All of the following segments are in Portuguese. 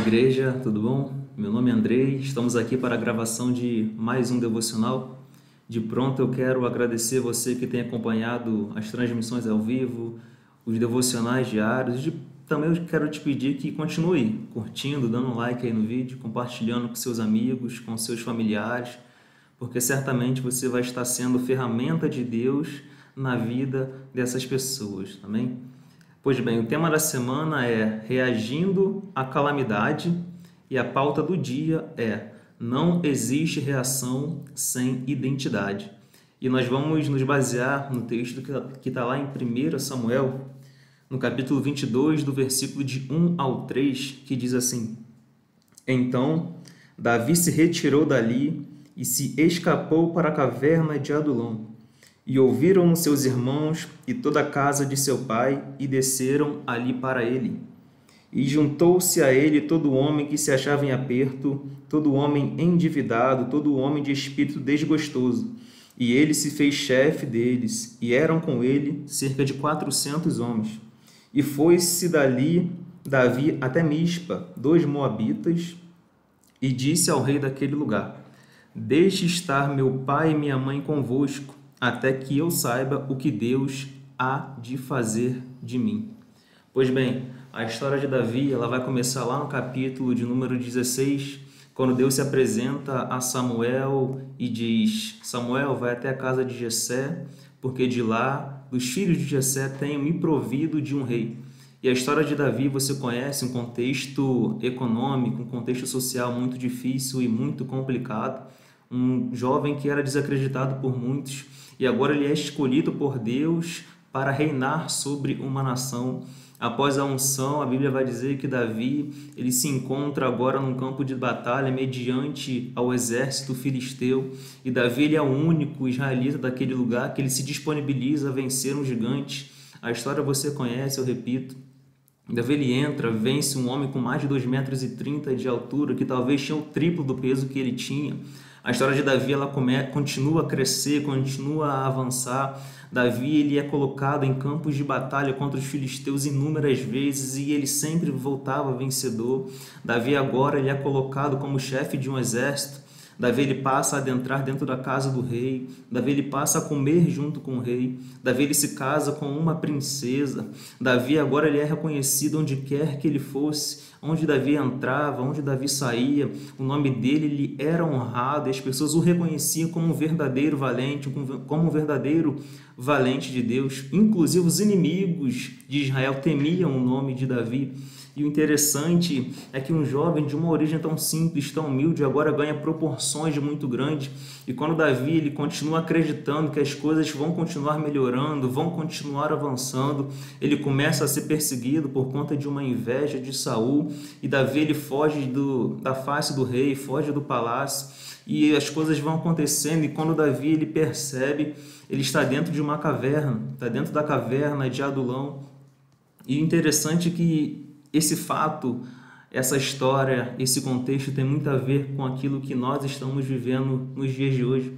igreja, tudo bom? Meu nome é Andrei, estamos aqui para a gravação de mais um devocional. De pronto eu quero agradecer você que tem acompanhado as transmissões ao vivo, os devocionais diários. De, também quero te pedir que continue curtindo, dando um like aí no vídeo, compartilhando com seus amigos, com seus familiares, porque certamente você vai estar sendo ferramenta de Deus na vida dessas pessoas, também. Pois bem, o tema da semana é reagindo à calamidade e a pauta do dia é não existe reação sem identidade. E nós vamos nos basear no texto que está lá em 1 Samuel, no capítulo 22, do versículo de 1 ao 3, que diz assim: Então Davi se retirou dali e se escapou para a caverna de Adulão. E ouviram seus irmãos e toda a casa de seu pai, e desceram ali para ele. E juntou-se a ele todo homem que se achava em aperto, todo homem endividado, todo homem de espírito desgostoso. E ele se fez chefe deles, e eram com ele cerca de quatrocentos homens. E foi-se dali Davi até Mispa, dois moabitas, e disse ao rei daquele lugar: Deixe estar meu pai e minha mãe convosco, até que eu saiba o que Deus há de fazer de mim. Pois bem, a história de Davi ela vai começar lá no capítulo de número 16, quando Deus se apresenta a Samuel e diz: Samuel, vai até a casa de Jessé, porque de lá, dos filhos de Jessé, tenho me provido de um rei. E a história de Davi você conhece, um contexto econômico, um contexto social muito difícil e muito complicado. Um jovem que era desacreditado por muitos e agora ele é escolhido por Deus para reinar sobre uma nação. Após a unção, a Bíblia vai dizer que Davi ele se encontra agora num campo de batalha mediante ao exército filisteu e Davi ele é o único israelita daquele lugar que ele se disponibiliza a vencer um gigante. A história você conhece, eu repito. Davi ele entra, vence um homem com mais de 2,30 metros de altura, que talvez tinha o triplo do peso que ele tinha. A história de Davi ela come, continua a crescer, continua a avançar. Davi ele é colocado em campos de batalha contra os filisteus inúmeras vezes e ele sempre voltava vencedor. Davi agora ele é colocado como chefe de um exército. Davi ele passa a adentrar dentro da casa do rei. Davi ele passa a comer junto com o rei. Davi ele se casa com uma princesa. Davi agora ele é reconhecido onde quer que ele fosse onde Davi entrava, onde Davi saía, o nome dele ele era honrado e as pessoas o reconheciam como um verdadeiro valente, como um verdadeiro valente de Deus. Inclusive os inimigos de Israel temiam o nome de Davi. E o interessante é que um jovem de uma origem tão simples, tão humilde, agora ganha proporções muito grandes. E quando Davi ele continua acreditando que as coisas vão continuar melhorando, vão continuar avançando, ele começa a ser perseguido por conta de uma inveja de Saul. E Davi ele foge do, da face do rei, foge do palácio. E as coisas vão acontecendo. E quando Davi ele percebe, ele está dentro de uma caverna, está dentro da caverna de Adulão. E interessante é que esse fato, essa história, esse contexto tem muito a ver com aquilo que nós estamos vivendo nos dias de hoje.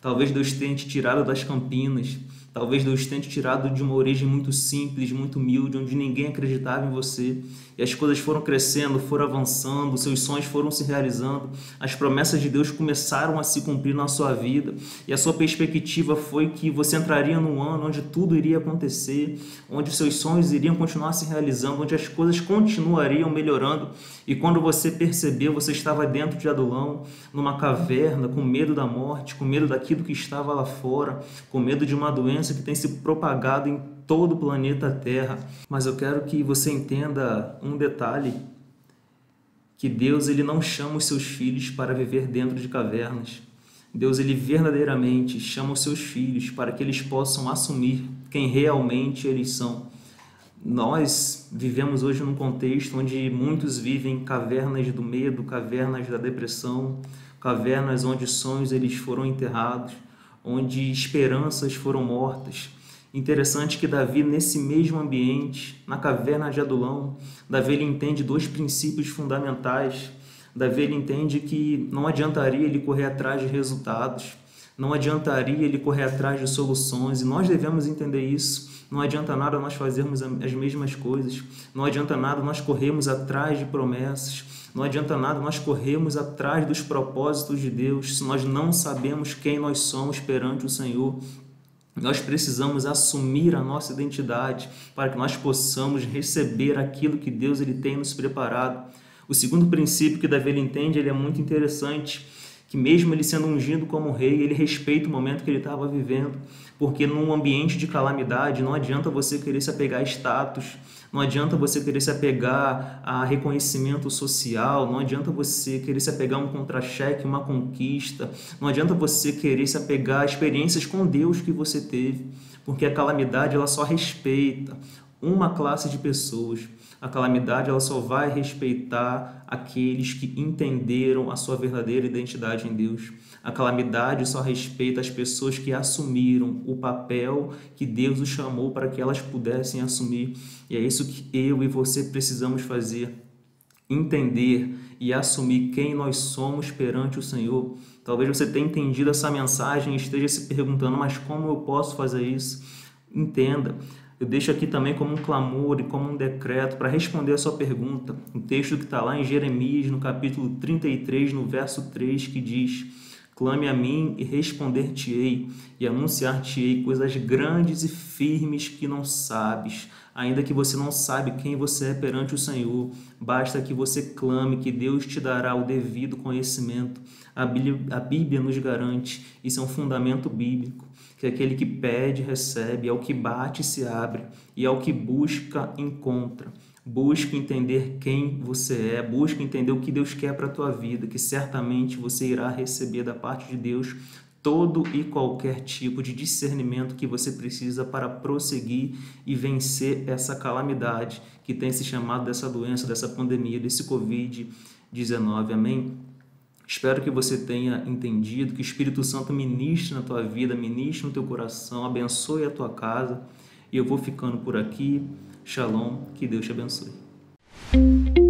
Talvez Deus tenha te tirado das campinas, talvez Deus tenha te tirado de uma origem muito simples, muito humilde, onde ninguém acreditava em você. E as coisas foram crescendo, foram avançando, seus sonhos foram se realizando, as promessas de Deus começaram a se cumprir na sua vida, e a sua perspectiva foi que você entraria num ano onde tudo iria acontecer, onde seus sonhos iriam continuar se realizando, onde as coisas continuariam melhorando, e quando você percebeu, você estava dentro de Adulão, numa caverna, com medo da morte, com medo daquilo que estava lá fora, com medo de uma doença que tem se propagado em todo o planeta Terra. Mas eu quero que você entenda um detalhe que Deus ele não chama os seus filhos para viver dentro de cavernas. Deus ele verdadeiramente chama os seus filhos para que eles possam assumir quem realmente eles são. Nós vivemos hoje num contexto onde muitos vivem cavernas do medo, cavernas da depressão, cavernas onde sonhos eles foram enterrados, onde esperanças foram mortas, Interessante que Davi, nesse mesmo ambiente, na caverna de Adulão, Davi ele entende dois princípios fundamentais. Davi ele entende que não adiantaria ele correr atrás de resultados, não adiantaria ele correr atrás de soluções, e nós devemos entender isso. Não adianta nada nós fazermos as mesmas coisas. Não adianta nada nós corrermos atrás de promessas. Não adianta nada nós corrermos atrás dos propósitos de Deus se nós não sabemos quem nós somos perante o Senhor. Nós precisamos assumir a nossa identidade para que nós possamos receber aquilo que Deus ele tem nos preparado. O segundo princípio que Davi entende, ele é muito interessante, que mesmo ele sendo ungido como rei, ele respeita o momento que ele estava vivendo, porque num ambiente de calamidade não adianta você querer se apegar a status, não adianta você querer se apegar a reconhecimento social, não adianta você querer se apegar a um contra-cheque, uma conquista, não adianta você querer se apegar a experiências com Deus que você teve, porque a calamidade ela só respeita uma classe de pessoas. A calamidade ela só vai respeitar aqueles que entenderam a sua verdadeira identidade em Deus. A calamidade só respeita as pessoas que assumiram o papel que Deus os chamou para que elas pudessem assumir. E é isso que eu e você precisamos fazer. Entender e assumir quem nós somos perante o Senhor. Talvez você tenha entendido essa mensagem e esteja se perguntando, mas como eu posso fazer isso? Entenda, eu deixo aqui também como um clamor e como um decreto para responder a sua pergunta. Um texto que está lá em Jeremias, no capítulo 33, no verso 3, que diz: Clame a mim e responder-te-ei, e anunciar-te-ei coisas grandes e firmes que não sabes. Ainda que você não sabe quem você é perante o Senhor, basta que você clame que Deus te dará o devido conhecimento. A Bíblia, a Bíblia nos garante, isso é um fundamento bíblico que aquele que pede, recebe, ao que bate, se abre, e ao que busca, encontra. Busque entender quem você é, busque entender o que Deus quer para a tua vida, que certamente você irá receber da parte de Deus todo e qualquer tipo de discernimento que você precisa para prosseguir e vencer essa calamidade que tem se chamado dessa doença, dessa pandemia, desse Covid-19. Amém? Espero que você tenha entendido, que o Espírito Santo ministre na tua vida, ministre no teu coração, abençoe a tua casa. E eu vou ficando por aqui. Shalom, que Deus te abençoe.